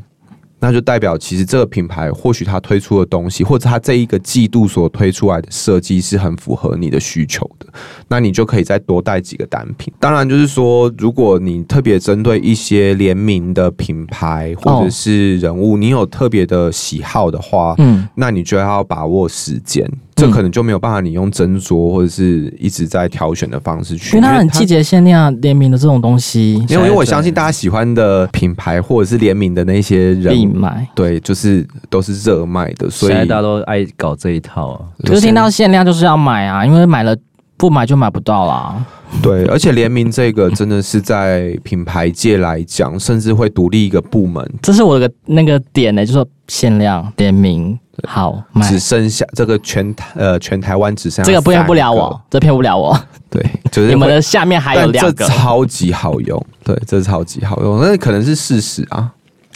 那就代表，其实这个品牌或许它推出的东西，或者它这一个季度所推出来的设计是很符合你的需求的，那你就可以再多带几个单品。当然，就是说，如果你特别针对一些联名的品牌或者是人物，你有特别的喜好的话，嗯，那你就要把握时间。这可能就没有办法，你用斟酌或者是一直在挑选的方式去，因为它很季节限定啊，联名的这种东西。因为因为我相信大家喜欢的品牌或者是联名的那些人，必买。对，就是都是热卖的，所以大家都爱搞这一套啊。就是听到限量就是要买啊，因为买了不买就买不到啦。对，而且联名这个真的是在品牌界来讲，甚至会独立一个部门。这是我的那个点呢、欸，就是说限量联名。好，只剩下这个全台呃全台湾只剩下这个骗不了我，这骗不了我。对，就是你们的下面还有两个，超级好用。对，这超级好用，那可能是事实啊，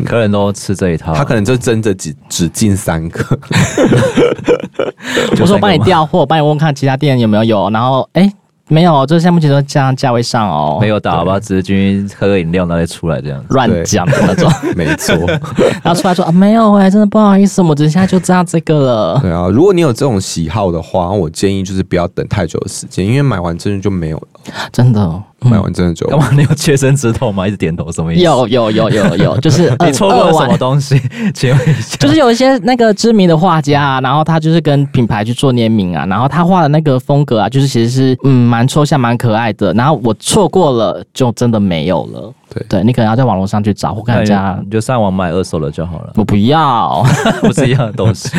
客人都吃这一套，他可能就真的只只进三个。我说我帮你调货，帮你问问看其他店有没有有，然后哎。欸没有，就是项目其实这样价位上哦，没有打吧，只是君喝个饮料，那就出来这样乱讲的那种，没错。然后出来说啊，没有哎，真的不好意思，我们现在就知道这个了。对啊，如果你有这种喜好的话，我建议就是不要等太久的时间，因为买完真的就没有了，真的。买完真的就干嘛？你有切身之痛吗？一直点头什么意思？有有有有有，就是你错过了什么东西？请问一下，就是有一些那个知名的画家啊，然后他就是跟品牌去做联名啊，然后他画的那个风格啊，就是其实是嗯蛮抽象、蛮可爱的。然后我错过了，就真的没有了。对对，你可能要在网络上去找，或看人家，你就上网买二手的就好了。我不要，不是一样的东西，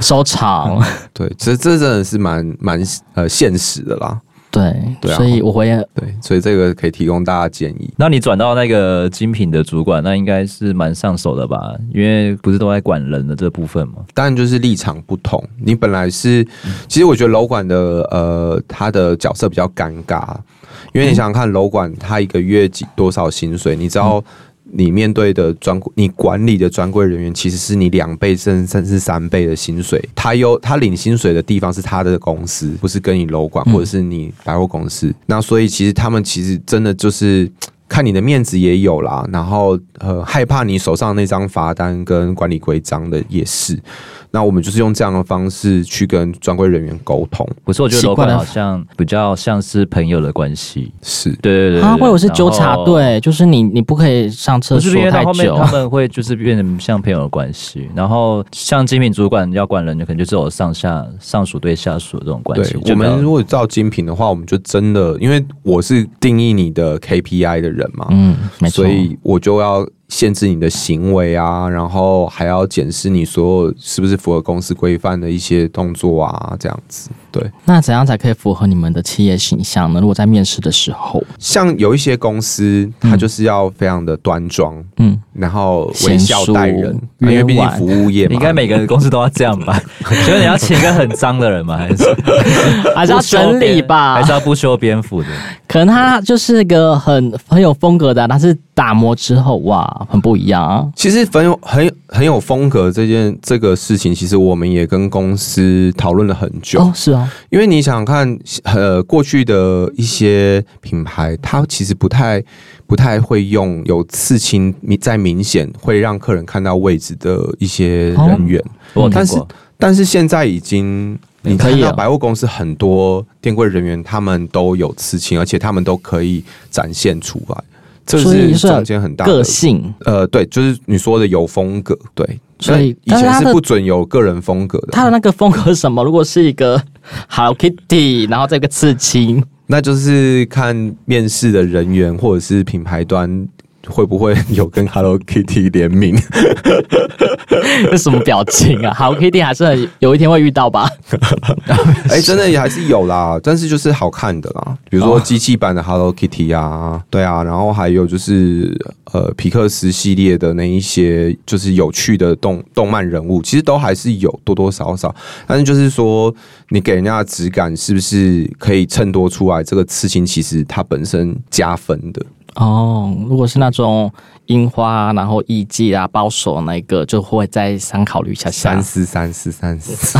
收藏。对，其实这真的是蛮蛮呃现实的啦。对，对啊，所以我会对，所以这个可以提供大家建议。那你转到那个精品的主管，那应该是蛮上手的吧？因为不是都在管人的这部分吗。当然就是立场不同。你本来是，其实我觉得楼管的呃，他的角色比较尴尬，因为你想想看，楼管他一个月几多少薪水？你知道？你面对的专柜，你管理的专柜人员，其实是你两倍甚甚至三倍的薪水。他有他领薪水的地方是他的公司，不是跟你楼管或者是你百货公司。嗯、那所以其实他们其实真的就是 看你的面子也有啦，然后呃害怕你手上那张罚单跟管理规章的也是。那我们就是用这样的方式去跟专柜人员沟通。不是，我觉得楼管好像比较像是朋友的关系。是，对对对。他会有是纠察队，就是你你不可以上厕所太久。他们会就是变成像朋友的关系。然后像精品主管要管人，就可能就是有上下上属对下属的这种关系。我们如果照精品的话，我们就真的，因为我是定义你的 KPI 的人嘛，嗯，没错。所以我就要限制你的行为啊，然后还要检视你所有是不是符合公司规范的一些动作啊，这样子。对，那怎样才可以符合你们的企业形象呢？如果在面试的时候，像有一些公司，它就是要非常的端庄，嗯，然后微笑待人，因为毕竟服务业嘛，应该每个公司都要这样吧？觉得你要请一个很脏的人吗？还是 还是要整理吧？还是要不修边幅的？可能他就是个很很有风格的，他是打磨之后哇，很不一样啊。其实很有很很有风格这件这个事情，其实我们也跟公司讨论了很久。哦，是啊，因为你想想看，呃，过去的一些品牌，它其实不太不太会用有刺青在明显会让客人看到位置的一些人员。哦，但是但是现在已经。你看到百货公司很多店柜人员，他们都有刺青，而且他们都可以展现出来，这是中间很大的个性。呃，对，就是你说的有风格，对。所以以前是不准有个人风格的。他的那个风格是什么？如果是一个 Hello Kitty，然后这个刺青，那就是看面试的人员或者是品牌端。会不会有跟 Hello Kitty 联名？这什么表情啊？Hello Kitty 还是很有一天会遇到吧？哎、欸，真的也还是有啦，但是就是好看的啦，比如说机器版的 Hello Kitty 啊，对啊，然后还有就是呃皮克斯系列的那一些就是有趣的动动漫人物，其实都还是有多多少少，但是就是说你给人家的质感是不是可以衬托出来这个刺青其实它本身加分的。哦，如果是那种樱花，然后艺伎啊，包手那个，就会再三考虑一下下。三思三思三思，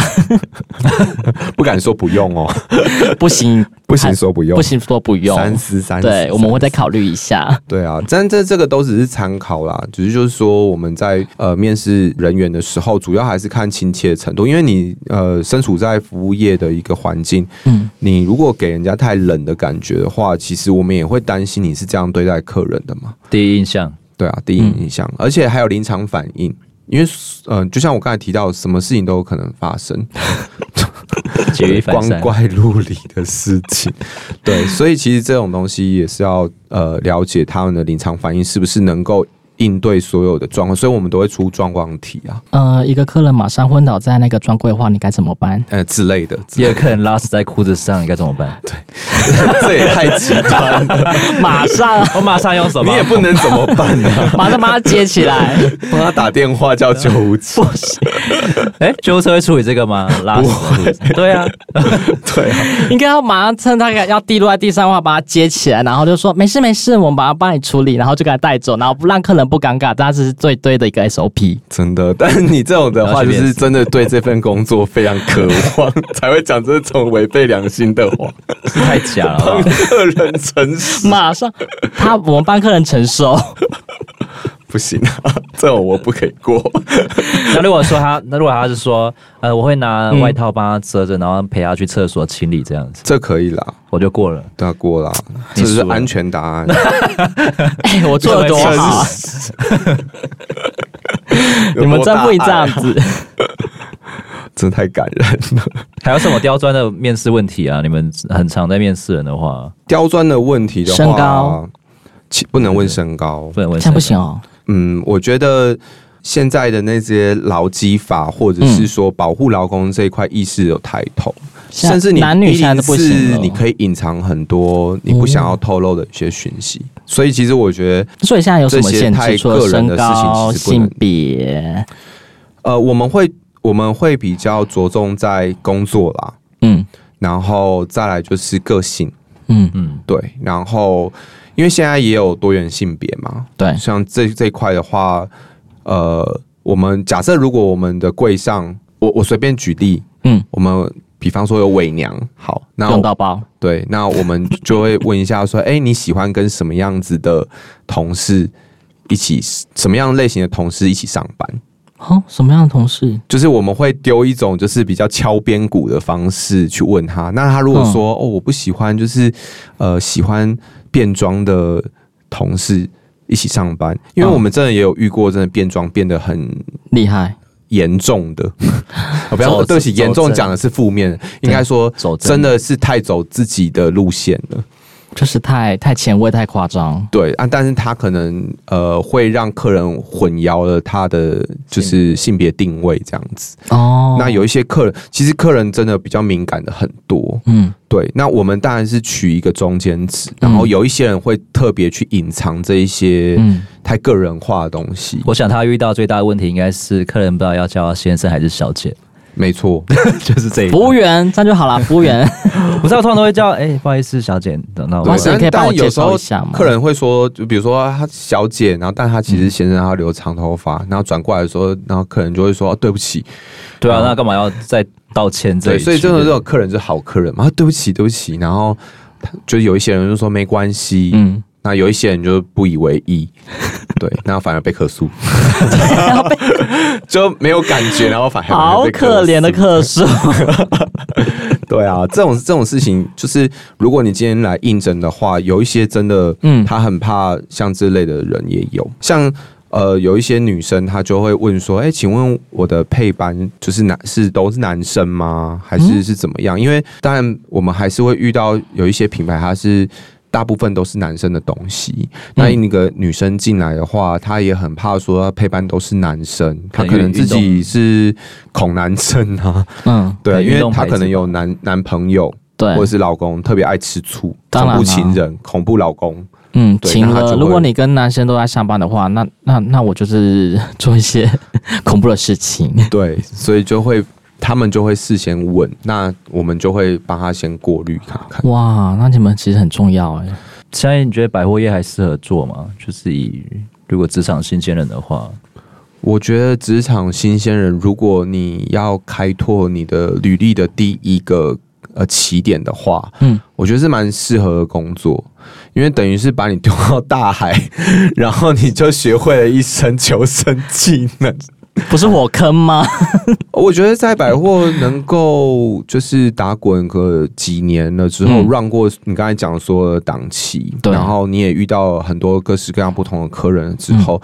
不敢说不用哦，不行 不行说不用，不行说不用，三思三思。对，我们会再考虑一下。对啊，但这这个都只是参考啦，只是就是说我们在呃面试人员的时候，主要还是看亲切程度，因为你呃身处在服务业的一个环境，嗯，你如果给人家太冷的感觉的话，其实我们也会担心你是这样对待客人的嘛。第一印象。对啊，第一印象，嗯、而且还有临场反应，因为嗯、呃，就像我刚才提到，什么事情都有可能发生，光怪陆离的事情，对，所以其实这种东西也是要呃了解他们的临场反应是不是能够。应对所有的状况，所以我们都会出状况题啊。呃，一个客人马上昏倒在那个专柜的话，你该怎么办？呃，之类的。一个客人拉屎在裤子上，你该怎么办？对，这也太极端了。马上，我马上用什么？你也不能怎么办呢？马上把他接起来，帮他打电话叫救护车。不行。哎，救护车会处理这个吗？拉屎。对啊，对啊，应该要马上趁他要滴落在地上的话，把他接起来，然后就说没事没事，我们把他帮你处理，然后就给他带走，然后不让客人。不尴尬，但是是最对的一个 SOP。真的，但是你这种的话，就是 真的对这份工作非常渴望，才会讲这种违背良心的话，太假了。帮客人承受，马上他我们帮客人承受，不行啊，这种我不可以过。那如果说他，那如果他是说，呃，我会拿外套帮他遮着，然后陪他去厕所清理这样子，这可以啦，我就过了，对，过了，这是安全答案。哎，我做的多好，你们真不会这样子，真太感人了。还有什么刁钻的面试问题啊？你们很常在面试人的话，刁钻的问题的话，身高，不能问身高，不能问，这样不行哦。嗯，我觉得现在的那些劳基法，或者是说保护劳工这一块意识有抬头，嗯、甚至你男女现在都不行，你可以隐藏很多你不想要透露的一些讯息。嗯、所以其实我觉得，所以现在有什么限制？太个人的事情，性别，呃，我们会我们会比较着重在工作啦，嗯，然后再来就是个性，嗯嗯，对，然后。因为现在也有多元性别嘛，对，像这这一块的话，呃，我们假设如果我们的柜上，我我随便举例，嗯，我们比方说有伪娘，好，那用到包，对，那我们就会问一下说，哎、欸，你喜欢跟什么样子的同事一起，什么样类型的同事一起上班？哦，什么样的同事？就是我们会丢一种就是比较敲边鼓的方式去问他，那他如果说，哦，我不喜欢，就是呃，喜欢。变装的同事一起上班，因为我们真的也有遇过，真的变装变得很厉害、严重的。不要说对不起，严重讲的是负面，应该说真的是太走自己的路线了。就是太太前卫、太夸张。对啊，但是他可能呃会让客人混淆了他的就是性别定位这样子。哦，那有一些客人其实客人真的比较敏感的很多。嗯，对。那我们当然是取一个中间值，然后有一些人会特别去隐藏这一些太个人化的东西。我想他遇到最大的问题应该是客人不知道要叫先生还是小姐。没错，就是这一服务员，这样就好了。服务员，我知道通常都会叫，哎、欸，不好意思，小姐，等到。老师可以帮我介绍一下吗？客人会说，就比如说他小姐，然后但他其实先生他留长头发，然后转过来的时候，然后客人就会说，对不起。对啊，那干嘛要再道歉？对，所以真的这种客人是好客人嘛？对不起，对不起。然后就有一些人就说没关系，嗯。那有一些人就不以为意，对，那反而被客诉，就没有感觉，然后反而好可怜的客诉。对啊，这种这种事情，就是如果你今天来应征的话，有一些真的，嗯，他很怕像这类的人也有，像呃，有一些女生她就会问说，哎，请问我的配班就是男是都是男生吗？还是是怎么样？因为当然我们还是会遇到有一些品牌，它是。大部分都是男生的东西，那那个女生进来的话，她也很怕说配班都是男生，她可能自己是恐男生啊，嗯，对，因为她可能有男男朋友，对，或者是老公特别爱吃醋，恐怖情人、恐怖老公，嗯，情了。如果你跟男生都在上班的话，那那那我就是做一些 恐怖的事情，对，所以就会。他们就会事先问，那我们就会帮他先过滤看看。哇，那你们其实很重要哎。现在你觉得百货业还适合做吗？就是以如果职场新鲜人的话，我觉得职场新鲜人，如果你要开拓你的履历的第一个呃起点的话，嗯，我觉得是蛮适合的工作，因为等于是把你丢到大海，然后你就学会了一身求生技能。不是火坑吗？我觉得在百货能够就是打滚个几年了之后，run 过你刚才讲说的档期，然后你也遇到很多各式各样不同的客人之后，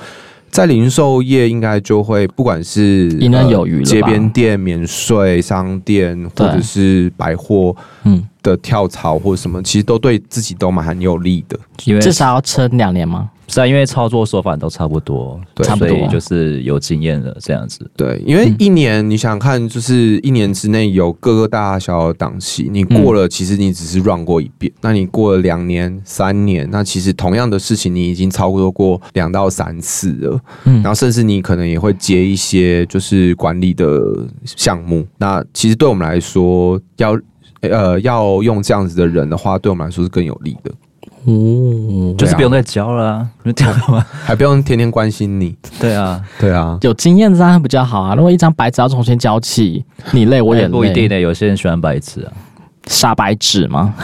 在零售业应该就会不管是游有余街边店免税商店，或者是百货嗯的跳槽或者什么，其实都对自己都蛮很有利的，因为至少要撑两年吗？是啊，因为操作手法都差不多，对，差不多就是有经验了这样子。对，因为一年你想看，就是一年之内有各个大小的档期，你过了，其实你只是 run 过一遍。那你过了两年、三年，那其实同样的事情你已经操作过两到三次了。嗯，然后甚至你可能也会接一些就是管理的项目。那其实对我们来说，要呃要用这样子的人的话，对我们来说是更有利的。哦，就是不用再教了，啊，就这样吗？还不用天天关心你。对啊，对啊，有经验当然比较好啊。如果一张白纸要重新交起，你累我也累。不一定的，有些人喜欢白纸啊，傻白纸吗？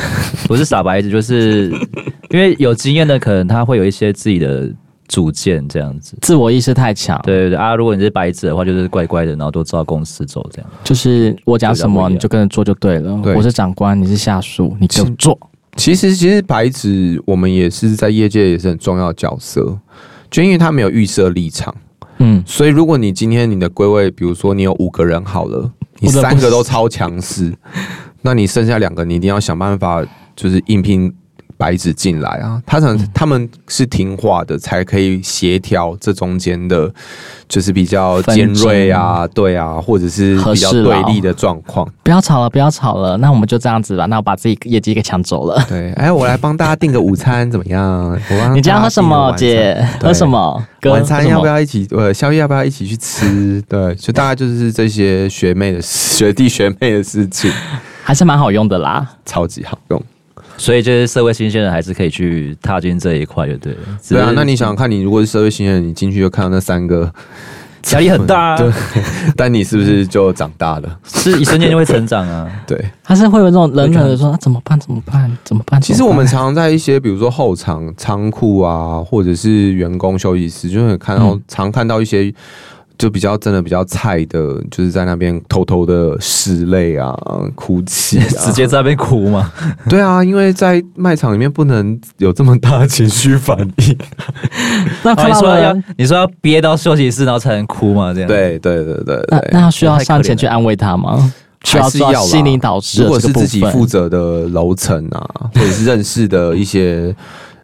不是傻白纸，就是 因为有经验的，可能他会有一些自己的主见，这样子，自我意识太强。对对对啊，如果你是白纸的话，就是乖乖的，然后都照公司走，这样。就是我讲什么你就跟着做就对了。对，我是长官，你是下属，你就做。其实，其实白纸我们也是在业界也是很重要的角色，就因为他没有预设立场，嗯，所以如果你今天你的归位，比如说你有五个人好了，你三个都超强势，那你剩下两个，你一定要想办法就是应聘。白纸进来啊，他可能他们是听话的，才可以协调这中间的，就是比较尖锐啊，对啊，或者是比较对立的状况。不要吵了，不要吵了，那我们就这样子吧。那我把自己业绩给抢走了。对，哎，我来帮大家订个午餐怎么样？你今天喝什么，姐？喝什么？晚餐要不要一起？呃，宵夜要不要一起去吃？对，就大概就是这些学妹的学弟学妹的事情，还是蛮好用的啦，超级好用。所以就是社会新鲜人还是可以去踏进这一块，就对了。对啊，那你想想看，你如果是社会新鲜人，你进去就看到那三个，压力很大啊。对，但你是不是就长大了？是一瞬间就会成长啊。对，他是会有这种冷冷的说：“啊，怎么办？怎么办？怎么办？”其实我们常常在一些比如说后场仓库啊，或者是员工休息室，就会看到常看到一些。就比较真的比较菜的，就是在那边偷偷的拭泪啊、哭泣啊，直接在那边哭吗？对啊，因为在卖场里面不能有这么大的情绪反应。那看到了，你说要你说要憋到休息室然后才能哭吗？这样？对对对对，对，那那需要上前去安慰他吗？需要做心理导师。如果是自己负责的楼层啊，或者是认识的一些。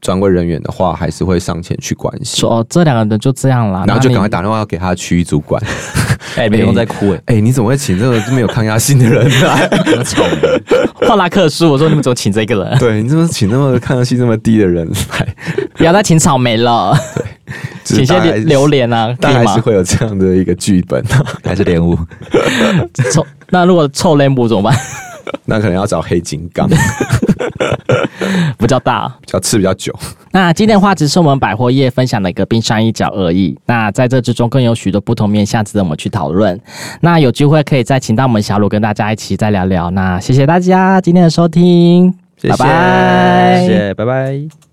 专柜人员的话，还是会上前去关心。说哦，这两个人就这样啦，然后就赶快打电话要给他的区域主管。哎、欸，没有在哭哎、欸欸，你怎么会请这个没有抗压性的人来？华拉克书，我说你们怎么请这个人？对，你怎么请那么抗压性这么低的人来？不要再请草莓了。对，请些榴莲啊，大概是会有这样的一个剧本，还是莲雾？臭，那如果臭莲雾怎么办？那可能要找黑金刚，比较大，比较吃比较久。那今天的话只是我们百货业分享的一个冰山一角而已。那在这之中更有许多不同面向值得我们去讨论。那有机会可以再请到我们小鲁跟大家一起再聊聊。那谢谢大家今天的收听，谢谢，拜拜，谢谢，拜拜。